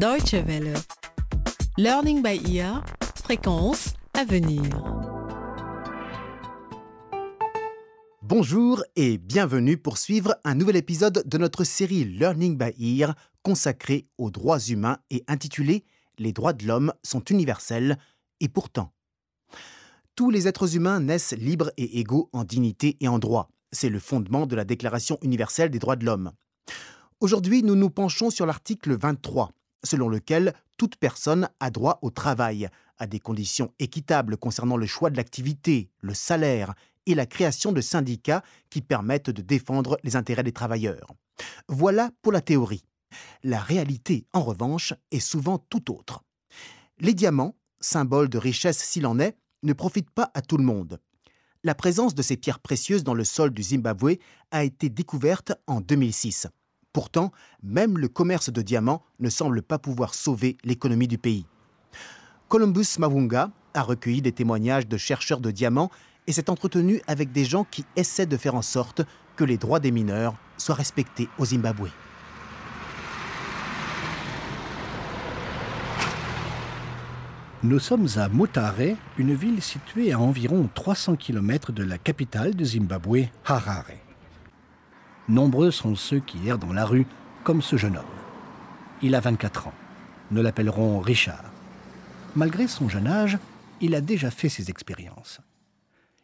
Deutsche Welle. Learning by ear. Fréquence à venir. Bonjour et bienvenue pour suivre un nouvel épisode de notre série Learning by Ear consacrée aux droits humains et intitulée Les droits de l'homme sont universels et pourtant. Tous les êtres humains naissent libres et égaux en dignité et en droit. C'est le fondement de la Déclaration universelle des droits de l'homme. Aujourd'hui, nous nous penchons sur l'article 23, selon lequel toute personne a droit au travail, à des conditions équitables concernant le choix de l'activité, le salaire et la création de syndicats qui permettent de défendre les intérêts des travailleurs. Voilà pour la théorie. La réalité, en revanche, est souvent tout autre. Les diamants, symbole de richesse s'il en est, ne profitent pas à tout le monde. La présence de ces pierres précieuses dans le sol du Zimbabwe a été découverte en 2006. Pourtant, même le commerce de diamants ne semble pas pouvoir sauver l'économie du pays. Columbus Mavunga a recueilli des témoignages de chercheurs de diamants et s'est entretenu avec des gens qui essaient de faire en sorte que les droits des mineurs soient respectés au Zimbabwe. Nous sommes à Mutare, une ville située à environ 300 km de la capitale du Zimbabwe, Harare. Nombreux sont ceux qui errent dans la rue, comme ce jeune homme. Il a 24 ans. Nous l'appellerons Richard. Malgré son jeune âge, il a déjà fait ses expériences.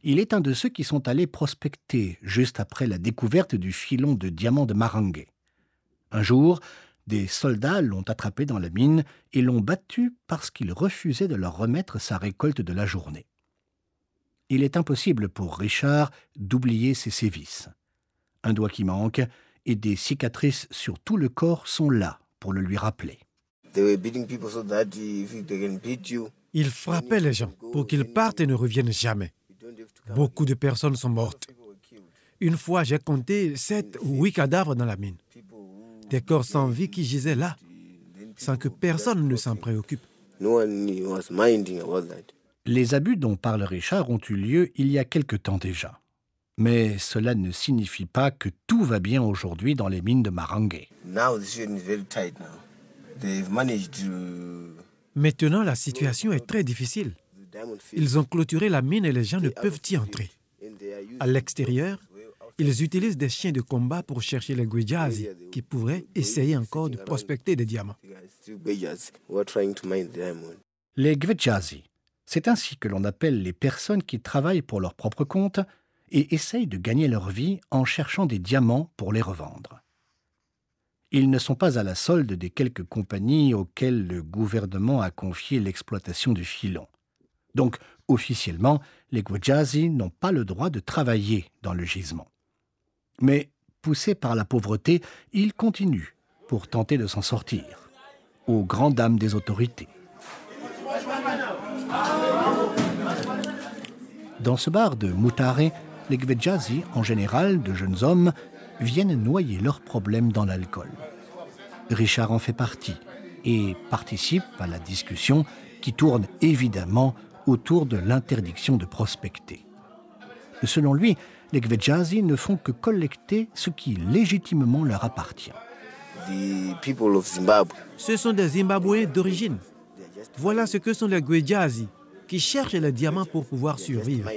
Il est un de ceux qui sont allés prospecter juste après la découverte du filon de diamants de Marangue. Un jour, des soldats l'ont attrapé dans la mine et l'ont battu parce qu'il refusait de leur remettre sa récolte de la journée. Il est impossible pour Richard d'oublier ses sévices. Un doigt qui manque et des cicatrices sur tout le corps sont là pour le lui rappeler. Ils frappaient les gens pour qu'ils partent et ne reviennent jamais. Beaucoup de personnes sont mortes. Une fois, j'ai compté sept ou huit cadavres dans la mine. Des corps sans vie qui gisaient là, sans que personne ne s'en préoccupe. Les abus dont parle Richard ont eu lieu il y a quelque temps déjà. Mais cela ne signifie pas que tout va bien aujourd'hui dans les mines de Marangue. Maintenant, la situation est très difficile. Ils ont clôturé la mine et les gens ne peuvent y entrer. À l'extérieur, ils utilisent des chiens de combat pour chercher les Gwejazi qui pourraient essayer encore de prospecter des diamants. Les Gwejazi, c'est ainsi que l'on appelle les personnes qui travaillent pour leur propre compte et essayent de gagner leur vie en cherchant des diamants pour les revendre. Ils ne sont pas à la solde des quelques compagnies auxquelles le gouvernement a confié l'exploitation du filon. Donc, officiellement, les Gwajazi n'ont pas le droit de travailler dans le gisement. Mais, poussés par la pauvreté, ils continuent pour tenter de s'en sortir, aux grandes dames des autorités. Dans ce bar de Mutare, les Gwejazi, en général de jeunes hommes, viennent noyer leurs problèmes dans l'alcool. Richard en fait partie et participe à la discussion qui tourne évidemment autour de l'interdiction de prospecter. Selon lui, les Gwejazi ne font que collecter ce qui légitimement leur appartient. Ce sont des Zimbabwéens d'origine. Voilà ce que sont les Gwejazi, qui cherchent les diamants pour pouvoir survivre.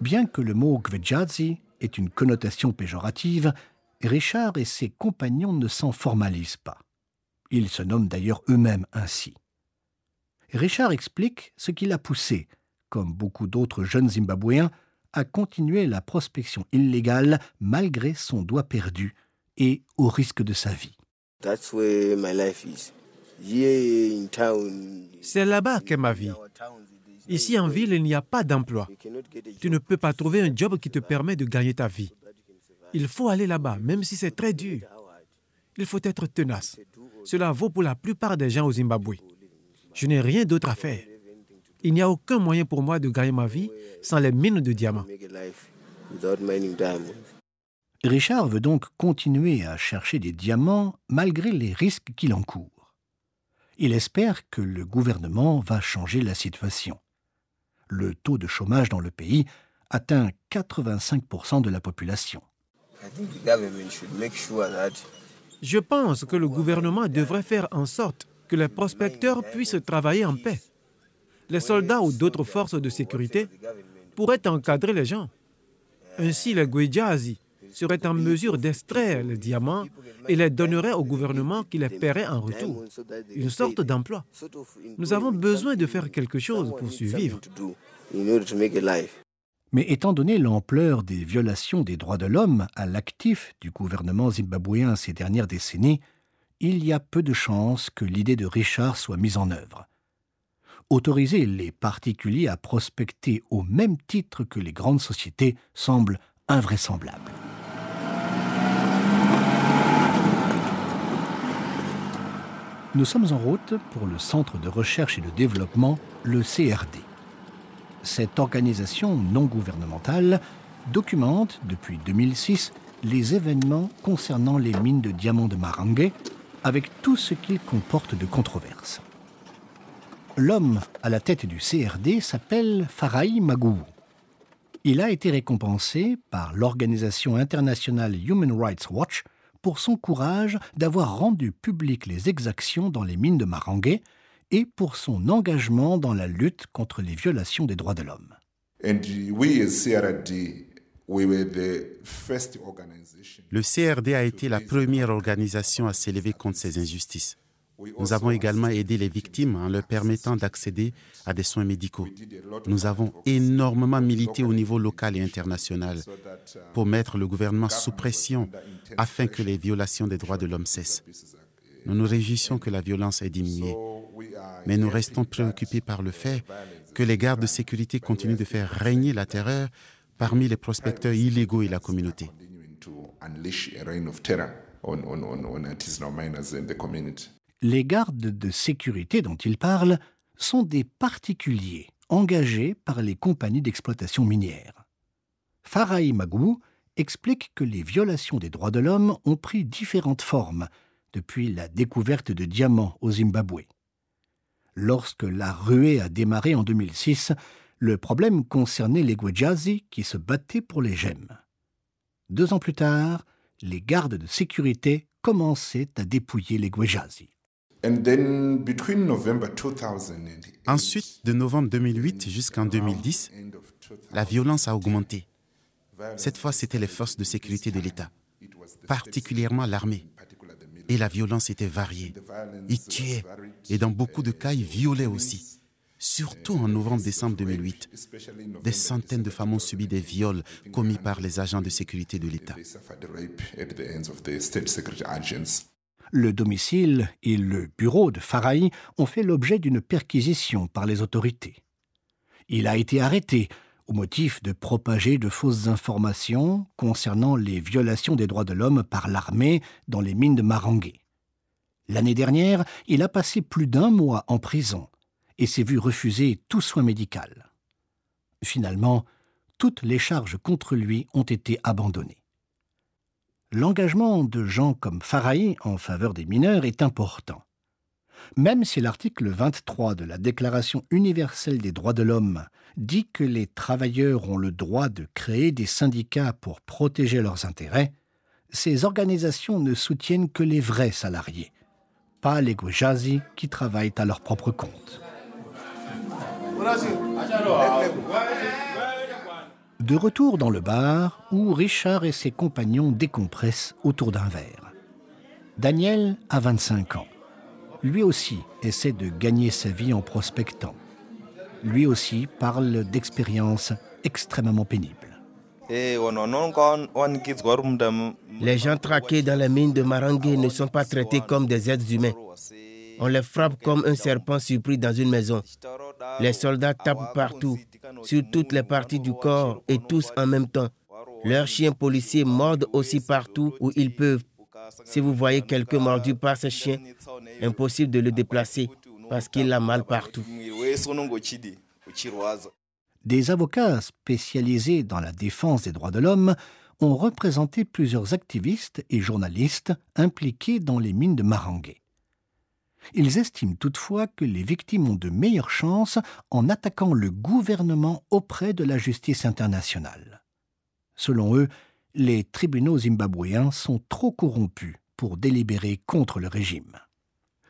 Bien que le mot Gwejazi ait une connotation péjorative, Richard et ses compagnons ne s'en formalisent pas. Ils se nomment d'ailleurs eux-mêmes ainsi. Richard explique ce qui l'a poussé, comme beaucoup d'autres jeunes Zimbabwéens, à continuer la prospection illégale malgré son doigt perdu et au risque de sa vie. C'est là-bas qu'est ma vie. Ici en ville, il n'y a pas d'emploi. Tu ne peux pas trouver un job qui te permet de gagner ta vie. Il faut aller là-bas, même si c'est très dur. Il faut être tenace. Cela vaut pour la plupart des gens au Zimbabwe. Je n'ai rien d'autre à faire. Il n'y a aucun moyen pour moi de gagner ma vie sans les mines de diamants. Richard veut donc continuer à chercher des diamants malgré les risques qu'il encourt. Il espère que le gouvernement va changer la situation. Le taux de chômage dans le pays atteint 85% de la population. Je pense que le gouvernement devrait faire en sorte que les prospecteurs puissent travailler en paix. Les soldats ou d'autres forces de sécurité pourraient encadrer les gens. Ainsi, les Gwejazi seraient en mesure d'extraire les diamants et les donneraient au gouvernement qui les paierait en retour. Une sorte d'emploi. Nous avons besoin de faire quelque chose pour survivre. Mais étant donné l'ampleur des violations des droits de l'homme à l'actif du gouvernement zimbabwéen ces dernières décennies, il y a peu de chances que l'idée de Richard soit mise en œuvre. Autoriser les particuliers à prospecter au même titre que les grandes sociétés semble invraisemblable. Nous sommes en route pour le Centre de recherche et de développement, le CRD. Cette organisation non gouvernementale documente depuis 2006 les événements concernant les mines de diamants de Marangue avec tout ce qu'il comporte de controverses. L'homme à la tête du CRD s'appelle Farai Magou. Il a été récompensé par l'organisation internationale Human Rights Watch pour son courage d'avoir rendu public les exactions dans les mines de Marangue et pour son engagement dans la lutte contre les violations des droits de l'homme. Le CRD a été la première organisation à s'élever contre ces injustices. Nous avons également aidé les victimes en leur permettant d'accéder à des soins médicaux. Nous avons énormément milité au niveau local et international pour mettre le gouvernement sous pression afin que les violations des droits de l'homme cessent. Nous nous réjouissons que la violence ait diminué, mais nous restons préoccupés par le fait que les gardes de sécurité continuent de faire régner la terreur parmi les prospecteurs illégaux et la communauté. Les gardes de sécurité dont il parle sont des particuliers engagés par les compagnies d'exploitation minière. Farai Magou explique que les violations des droits de l'homme ont pris différentes formes depuis la découverte de diamants au Zimbabwe. Lorsque la ruée a démarré en 2006, le problème concernait les Gwejazi qui se battaient pour les gemmes. Deux ans plus tard, les gardes de sécurité commençaient à dépouiller les Gwejazi. Ensuite, de novembre 2008 jusqu'en 2010, la violence a augmenté. Cette fois, c'était les forces de sécurité de l'État, particulièrement l'armée. Et la violence était variée. Ils tuaient et dans beaucoup de cas, ils violaient aussi surtout en novembre-décembre 2008. Des centaines de femmes ont subi des viols commis par les agents de sécurité de l'État. Le domicile et le bureau de Farai ont fait l'objet d'une perquisition par les autorités. Il a été arrêté au motif de propager de fausses informations concernant les violations des droits de l'homme par l'armée dans les mines de Marangue. L'année dernière, il a passé plus d'un mois en prison et s'est vu refuser tout soin médical. Finalement, toutes les charges contre lui ont été abandonnées. L'engagement de gens comme Farai en faveur des mineurs est important. Même si l'article 23 de la Déclaration universelle des droits de l'homme dit que les travailleurs ont le droit de créer des syndicats pour protéger leurs intérêts, ces organisations ne soutiennent que les vrais salariés, pas les Gwejazi qui travaillent à leur propre compte. De retour dans le bar, où Richard et ses compagnons décompressent autour d'un verre. Daniel a 25 ans. Lui aussi essaie de gagner sa vie en prospectant. Lui aussi parle d'expériences extrêmement pénibles. Les gens traqués dans la mine de Marangue ne sont pas traités comme des êtres humains. On les frappe comme un serpent surpris dans une maison. Les soldats tapent partout, sur toutes les parties du corps et tous en même temps. Leurs chiens policiers mordent aussi partout où ils peuvent. Si vous voyez quelqu'un mordu par ce chien, impossible de le déplacer parce qu'il a mal partout. Des avocats spécialisés dans la défense des droits de l'homme ont représenté plusieurs activistes et journalistes impliqués dans les mines de Marangue. Ils estiment toutefois que les victimes ont de meilleures chances en attaquant le gouvernement auprès de la justice internationale. Selon eux, les tribunaux zimbabwéens sont trop corrompus pour délibérer contre le régime.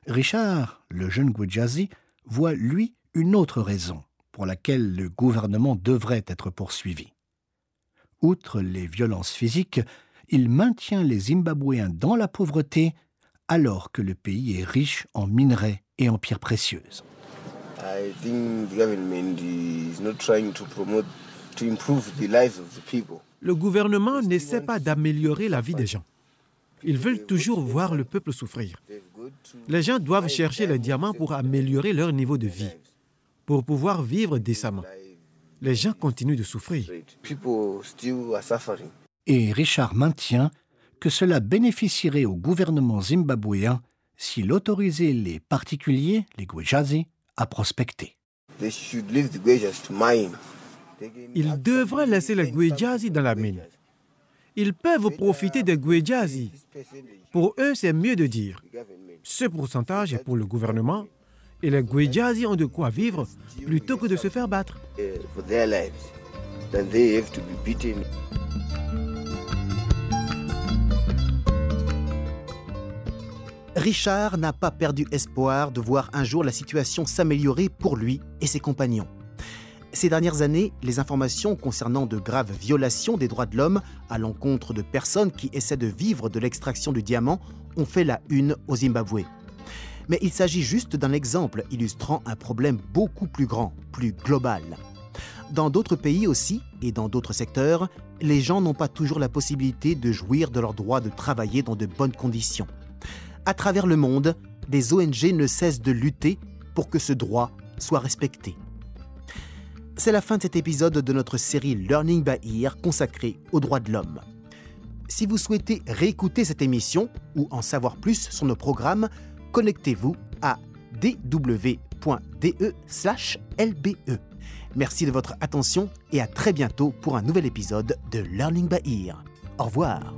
Richard, le jeune Gwejazi, voit, lui, une autre raison pour laquelle le gouvernement devrait être poursuivi. Outre les violences physiques, il maintient les Zimbabwéens dans la pauvreté alors que le pays est riche en minerais et en pierres précieuses. Le gouvernement n'essaie pas d'améliorer la vie des gens. Ils veulent toujours voir le peuple souffrir. Les gens doivent chercher les diamants pour améliorer leur niveau de vie, pour pouvoir vivre décemment. Les gens continuent de souffrir. Et Richard maintient que cela bénéficierait au gouvernement zimbabwéen s'il autorisait les particuliers, les Gwejazi, à prospecter. Ils devraient laisser les Gwejazi dans la mine. Ils peuvent profiter des Gwejazi. Pour eux, c'est mieux de dire ce pourcentage est pour le gouvernement et les Gwejazi ont de quoi vivre plutôt que de se faire battre. Richard n'a pas perdu espoir de voir un jour la situation s'améliorer pour lui et ses compagnons. Ces dernières années, les informations concernant de graves violations des droits de l'homme à l'encontre de personnes qui essaient de vivre de l'extraction du diamant ont fait la une au Zimbabwe. Mais il s'agit juste d'un exemple illustrant un problème beaucoup plus grand, plus global. Dans d'autres pays aussi, et dans d'autres secteurs, les gens n'ont pas toujours la possibilité de jouir de leur droit de travailler dans de bonnes conditions. À travers le monde, des ONG ne cessent de lutter pour que ce droit soit respecté. C'est la fin de cet épisode de notre série Learning by Ear consacrée aux droits de l'homme. Si vous souhaitez réécouter cette émission ou en savoir plus sur nos programmes, connectez-vous à dw.de/lbe. Merci de votre attention et à très bientôt pour un nouvel épisode de Learning by Ear. Au revoir.